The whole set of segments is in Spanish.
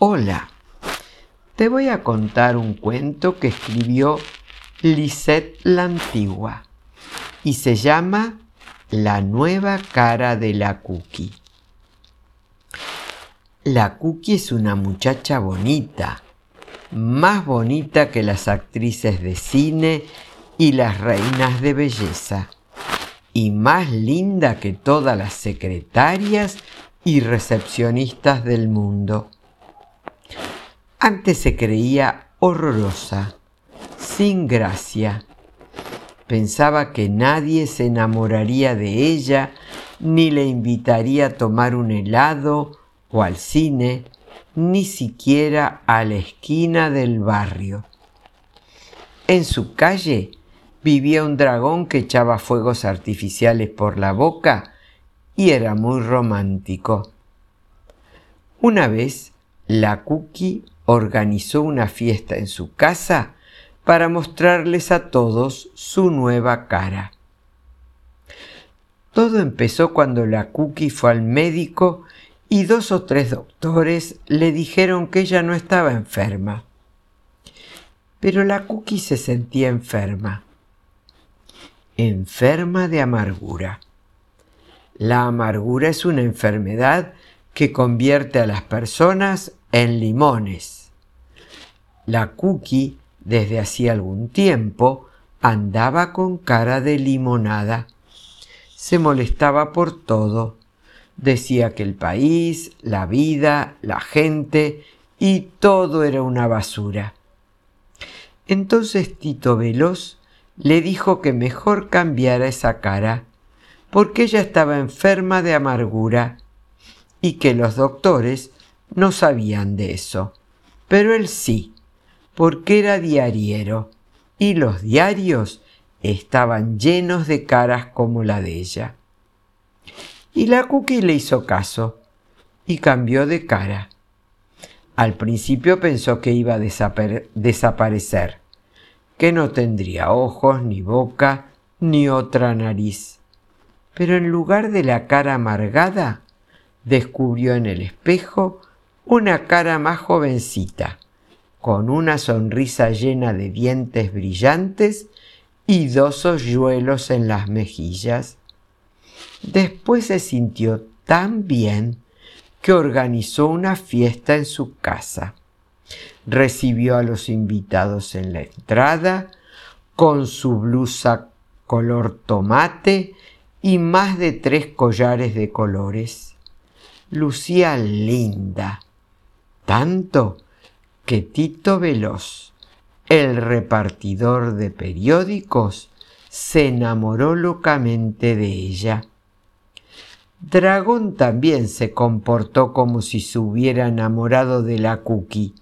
Hola, te voy a contar un cuento que escribió Lisette la Antigua y se llama La nueva cara de la Cookie. La Cookie es una muchacha bonita, más bonita que las actrices de cine y las reinas de belleza, y más linda que todas las secretarias y recepcionistas del mundo. Antes se creía horrorosa, sin gracia. Pensaba que nadie se enamoraría de ella, ni le invitaría a tomar un helado o al cine, ni siquiera a la esquina del barrio. En su calle vivía un dragón que echaba fuegos artificiales por la boca y era muy romántico. Una vez, la Cookie organizó una fiesta en su casa para mostrarles a todos su nueva cara. Todo empezó cuando la Cookie fue al médico y dos o tres doctores le dijeron que ella no estaba enferma. Pero la Cookie se sentía enferma. Enferma de amargura. La amargura es una enfermedad que convierte a las personas en limones. La Cookie, desde hacía algún tiempo, andaba con cara de limonada. Se molestaba por todo Decía que el país, la vida, la gente y todo era una basura. Entonces Tito Veloz le dijo que mejor cambiara esa cara, porque ella estaba enferma de amargura y que los doctores no sabían de eso. Pero él sí, porque era diariero y los diarios estaban llenos de caras como la de ella. Y la cookie le hizo caso y cambió de cara. Al principio pensó que iba a desaparecer, que no tendría ojos, ni boca, ni otra nariz. Pero en lugar de la cara amargada, descubrió en el espejo una cara más jovencita, con una sonrisa llena de dientes brillantes y dos hoyuelos en las mejillas. Después se sintió tan bien que organizó una fiesta en su casa. Recibió a los invitados en la entrada con su blusa color tomate y más de tres collares de colores. Lucía linda, tanto que Tito Veloz, el repartidor de periódicos, se enamoró locamente de ella. Dragón también se comportó como si se hubiera enamorado de la Cookie.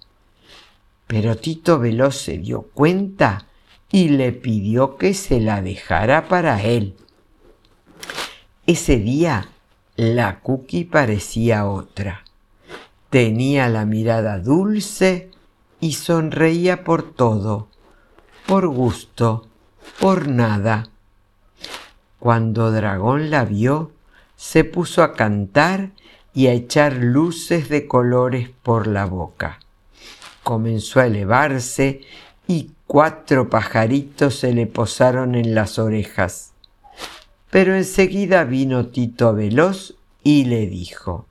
Pero Tito Veloz se dio cuenta y le pidió que se la dejara para él. Ese día la Cookie parecía otra. Tenía la mirada dulce y sonreía por todo, por gusto, por nada. Cuando Dragón la vio, se puso a cantar y a echar luces de colores por la boca. Comenzó a elevarse y cuatro pajaritos se le posaron en las orejas. Pero enseguida vino Tito Veloz y le dijo,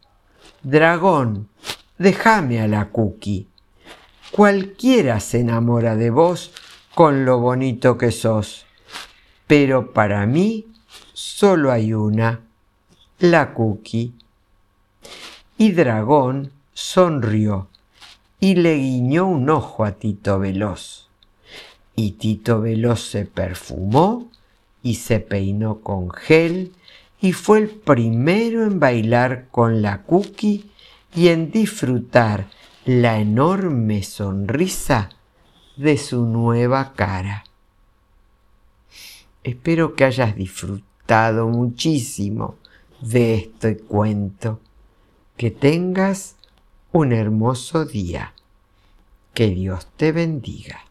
Dragón, déjame a la cookie. Cualquiera se enamora de vos con lo bonito que sos, pero para mí solo hay una la cookie. Y Dragón sonrió y le guiñó un ojo a Tito Veloz. Y Tito Veloz se perfumó y se peinó con gel y fue el primero en bailar con la cookie y en disfrutar la enorme sonrisa de su nueva cara. Espero que hayas disfrutado muchísimo de este cuento. Que tengas un hermoso día. Que Dios te bendiga.